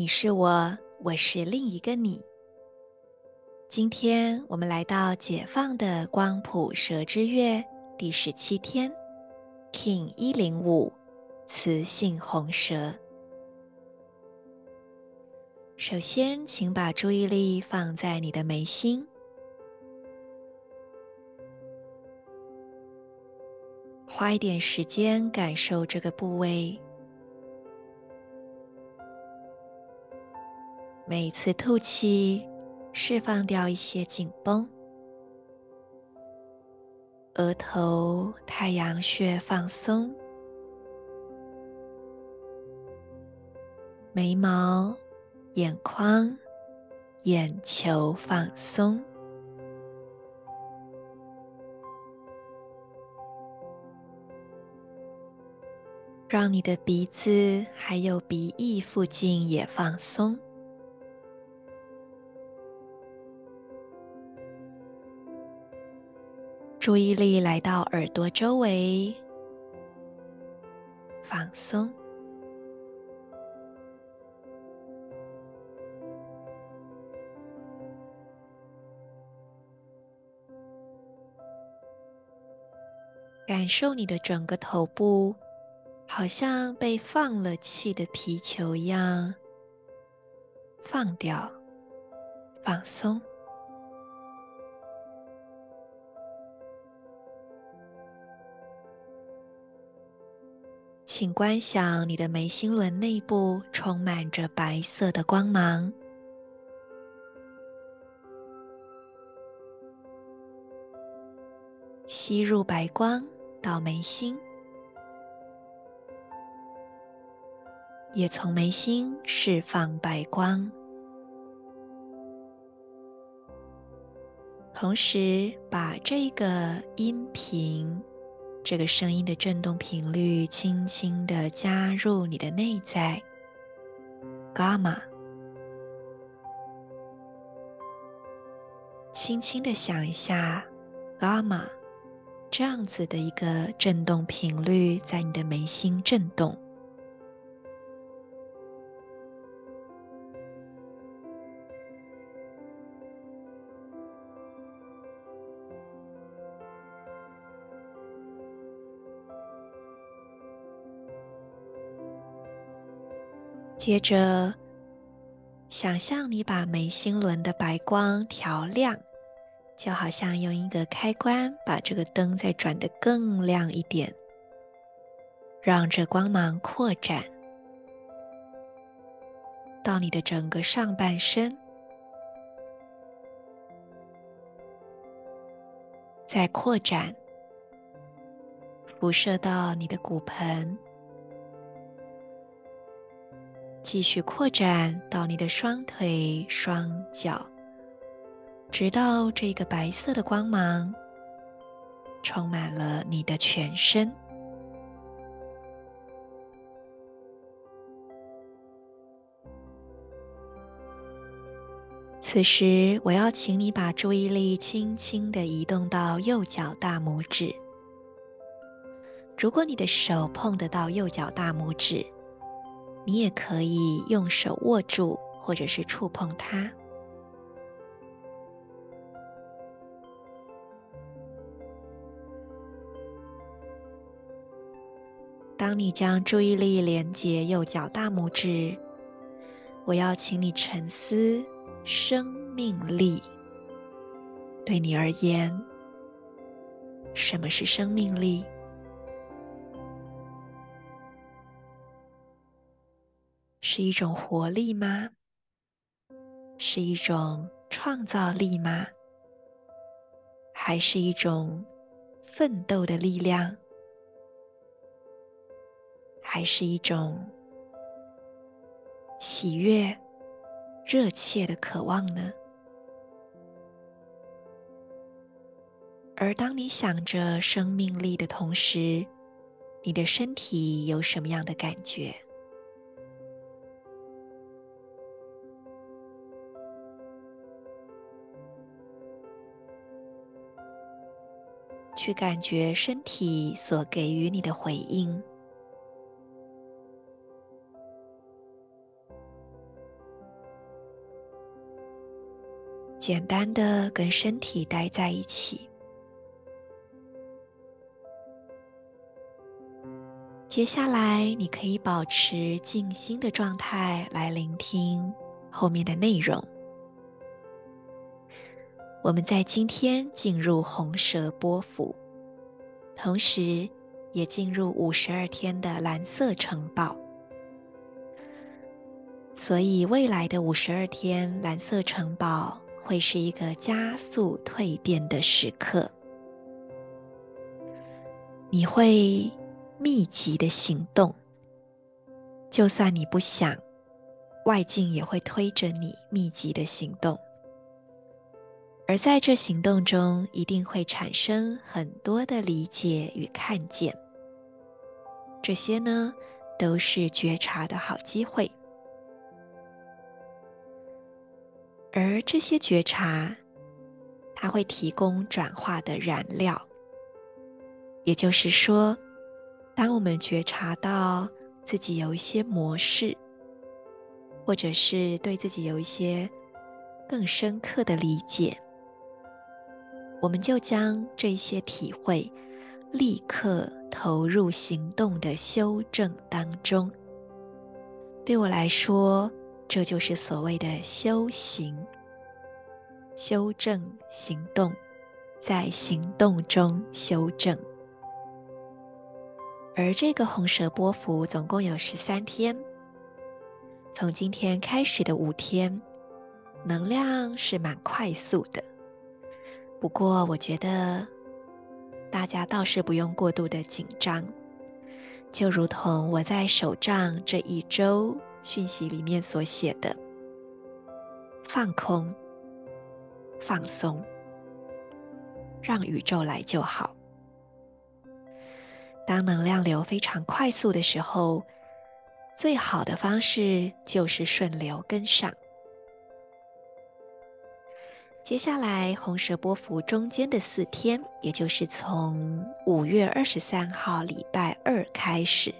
你是我，我是另一个你。今天我们来到解放的光谱蛇之月第十七天，King 一零五。雌性红蛇。首先，请把注意力放在你的眉心，花一点时间感受这个部位。每次吐气，释放掉一些紧绷。额头、太阳穴放松。眉毛、眼眶、眼球放松，让你的鼻子还有鼻翼附近也放松。注意力来到耳朵周围，放松。感受你的整个头部，好像被放了气的皮球一样，放掉，放松。请观想你的眉心轮内部充满着白色的光芒。吸入白光。到眉心，也从眉心释放白光，同时把这个音频、这个声音的振动频率轻轻的加入你的内在，伽马，轻轻的想一下，伽马。这样子的一个振动频率在你的眉心震动，接着想象你把眉心轮的白光调亮。就好像用一个开关把这个灯再转得更亮一点，让这光芒扩展到你的整个上半身，再扩展，辐射到你的骨盆，继续扩展到你的双腿、双脚。直到这个白色的光芒充满了你的全身。此时，我要请你把注意力轻轻地移动到右脚大拇指。如果你的手碰得到右脚大拇指，你也可以用手握住，或者是触碰它。当你将注意力连接右脚大拇指，我要请你沉思生命力。对你而言，什么是生命力？是一种活力吗？是一种创造力吗？还是一种奋斗的力量，还是一种喜悦、热切的渴望呢？而当你想着生命力的同时，你的身体有什么样的感觉？去感觉身体所给予你的回应。简单的跟身体待在一起。接下来，你可以保持静心的状态来聆听后面的内容。我们在今天进入红蛇波符，同时也进入五十二天的蓝色城堡。所以，未来的五十二天，蓝色城堡会是一个加速蜕变的时刻。你会密集的行动，就算你不想，外境也会推着你密集的行动。而在这行动中，一定会产生很多的理解与看见。这些呢，都是觉察的好机会。而这些觉察，它会提供转化的燃料，也就是说，当我们觉察到自己有一些模式，或者是对自己有一些更深刻的理解，我们就将这些体会立刻投入行动的修正当中。对我来说，这就是所谓的修行、修正行动，在行动中修正。而这个红蛇波符总共有十三天，从今天开始的五天，能量是蛮快速的。不过，我觉得大家倒是不用过度的紧张，就如同我在手账这一周讯息里面所写的：放空、放松，让宇宙来就好。当能量流非常快速的时候，最好的方式就是顺流跟上。接下来，红蛇波幅中间的四天，也就是从五月二十三号礼拜二开始，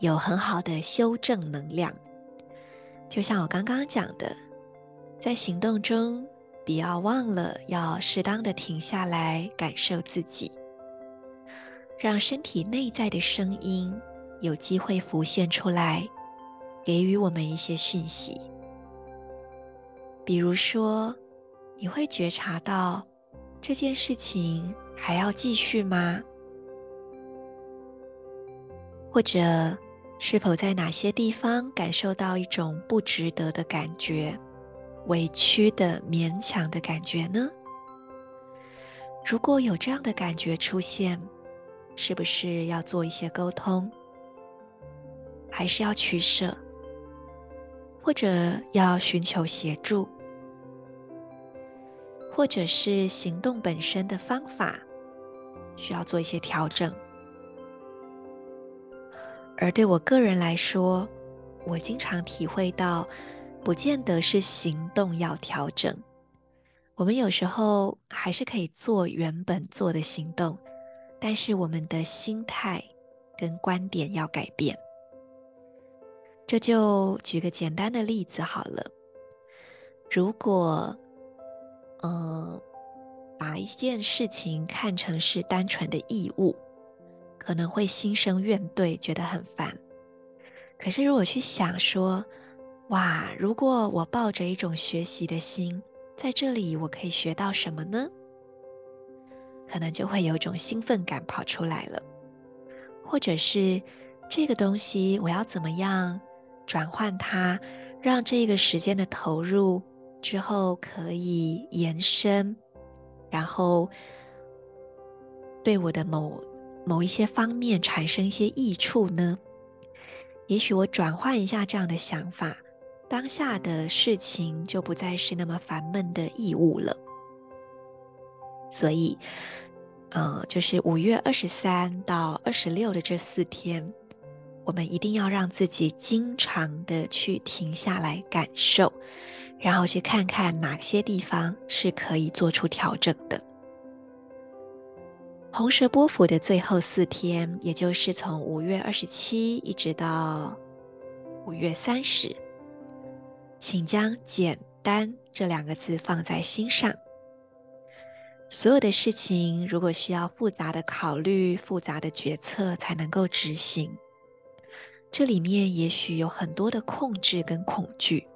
有很好的修正能量。就像我刚刚讲的，在行动中，不要忘了要适当的停下来，感受自己。让身体内在的声音有机会浮现出来，给予我们一些讯息。比如说，你会觉察到这件事情还要继续吗？或者，是否在哪些地方感受到一种不值得的感觉、委屈的、勉强的感觉呢？如果有这样的感觉出现，是不是要做一些沟通，还是要取舍，或者要寻求协助，或者是行动本身的方法需要做一些调整？而对我个人来说，我经常体会到，不见得是行动要调整，我们有时候还是可以做原本做的行动。但是我们的心态跟观点要改变。这就举个简单的例子好了。如果，呃，把一件事情看成是单纯的义务，可能会心生怨怼，觉得很烦。可是如果去想说，哇，如果我抱着一种学习的心，在这里我可以学到什么呢？可能就会有种兴奋感跑出来了，或者是这个东西我要怎么样转换它，让这个时间的投入之后可以延伸，然后对我的某某一些方面产生一些益处呢？也许我转换一下这样的想法，当下的事情就不再是那么烦闷的义务了。所以，呃，就是五月二十三到二十六的这四天，我们一定要让自己经常的去停下来感受，然后去看看哪些地方是可以做出调整的。红蛇波符的最后四天，也就是从五月二十七一直到五月三十，请将“简单”这两个字放在心上。所有的事情，如果需要复杂的考虑、复杂的决策才能够执行，这里面也许有很多的控制跟恐惧。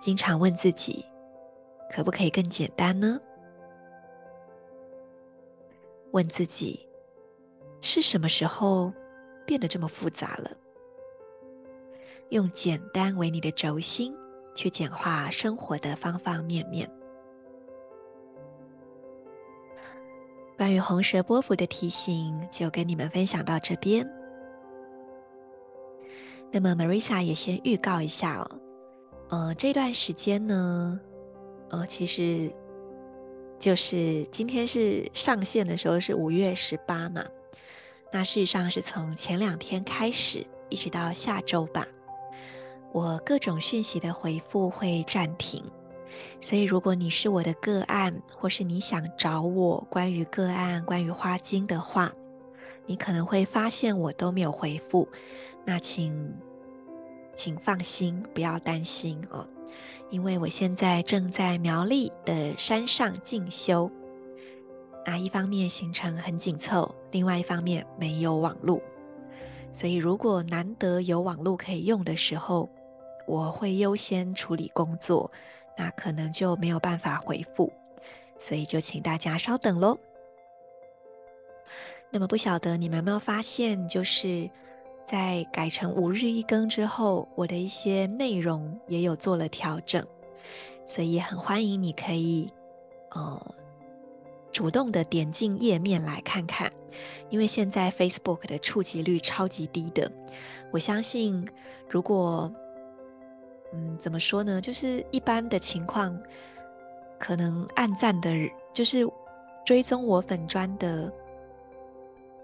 经常问自己，可不可以更简单呢？问自己，是什么时候变得这么复杂了？用简单为你的轴心，去简化生活的方方面面。关于红蛇波符的提醒，就跟你们分享到这边。那么，Marisa 也先预告一下哦，呃，这段时间呢，呃，其实。就是今天是上线的时候是五月十八嘛，那事实上是从前两天开始，一直到下周吧，我各种讯息的回复会暂停，所以如果你是我的个案，或是你想找我关于个案、关于花精的话，你可能会发现我都没有回复，那请请放心，不要担心哦。因为我现在正在苗栗的山上进修，那，一方面行程很紧凑，另外一方面没有网络，所以如果难得有网络可以用的时候，我会优先处理工作，那可能就没有办法回复，所以就请大家稍等喽。那么不晓得你们有没有发现，就是。在改成五日一更之后，我的一些内容也有做了调整，所以很欢迎你可以，呃，主动的点进页面来看看，因为现在 Facebook 的触及率超级低的，我相信如果，嗯，怎么说呢，就是一般的情况，可能按赞的，就是追踪我粉砖的。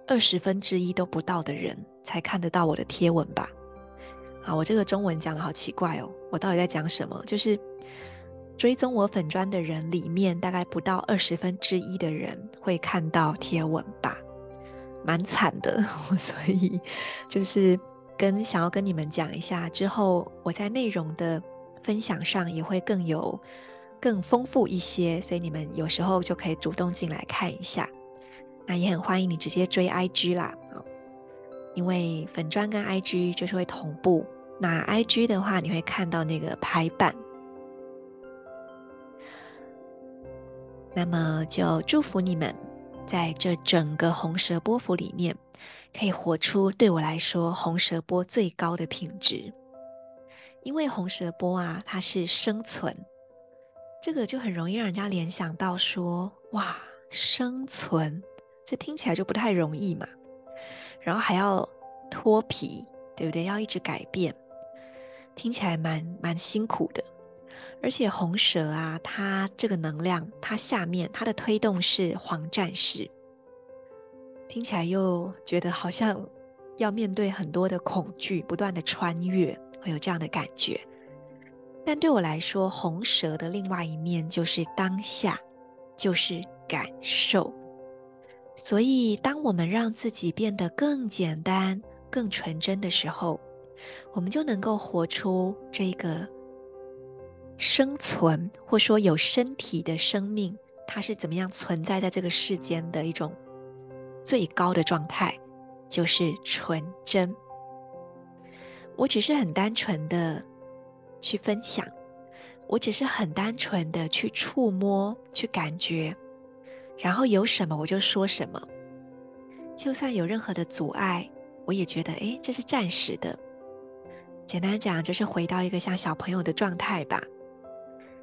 二十分之一都不到的人才看得到我的贴文吧？啊，我这个中文讲的好奇怪哦，我到底在讲什么？就是追踪我粉专的人里面，大概不到二十分之一的人会看到贴文吧，蛮惨的。所以就是跟想要跟你们讲一下，之后我在内容的分享上也会更有更丰富一些，所以你们有时候就可以主动进来看一下。那也很欢迎你直接追 IG 啦，因为粉专跟 IG 就是会同步。那 IG 的话，你会看到那个排版。那么就祝福你们，在这整个红蛇波符里面，可以活出对我来说红蛇波最高的品质。因为红蛇波啊，它是生存，这个就很容易让人家联想到说，哇，生存。这听起来就不太容易嘛，然后还要脱皮，对不对？要一直改变，听起来蛮蛮辛苦的。而且红蛇啊，它这个能量，它下面它的推动是黄战士，听起来又觉得好像要面对很多的恐惧，不断的穿越，会有这样的感觉。但对我来说，红蛇的另外一面就是当下，就是感受。所以，当我们让自己变得更简单、更纯真的时候，我们就能够活出这个生存，或说有身体的生命，它是怎么样存在在这个世间的一种最高的状态，就是纯真。我只是很单纯的去分享，我只是很单纯的去触摸、去感觉。然后有什么我就说什么，就算有任何的阻碍，我也觉得，哎，这是暂时的。简单讲，就是回到一个像小朋友的状态吧。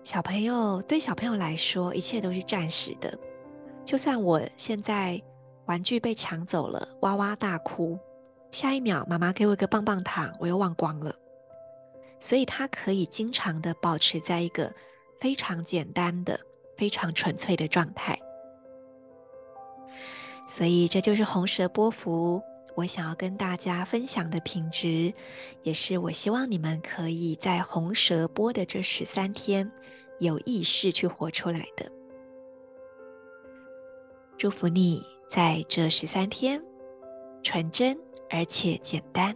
小朋友，对小朋友来说，一切都是暂时的。就算我现在玩具被抢走了，哇哇大哭，下一秒妈妈给我一个棒棒糖，我又忘光了。所以他可以经常的保持在一个非常简单的、非常纯粹的状态。所以这就是红蛇波符，我想要跟大家分享的品质，也是我希望你们可以在红蛇波的这十三天有意识去活出来的。祝福你在这十三天纯真而且简单。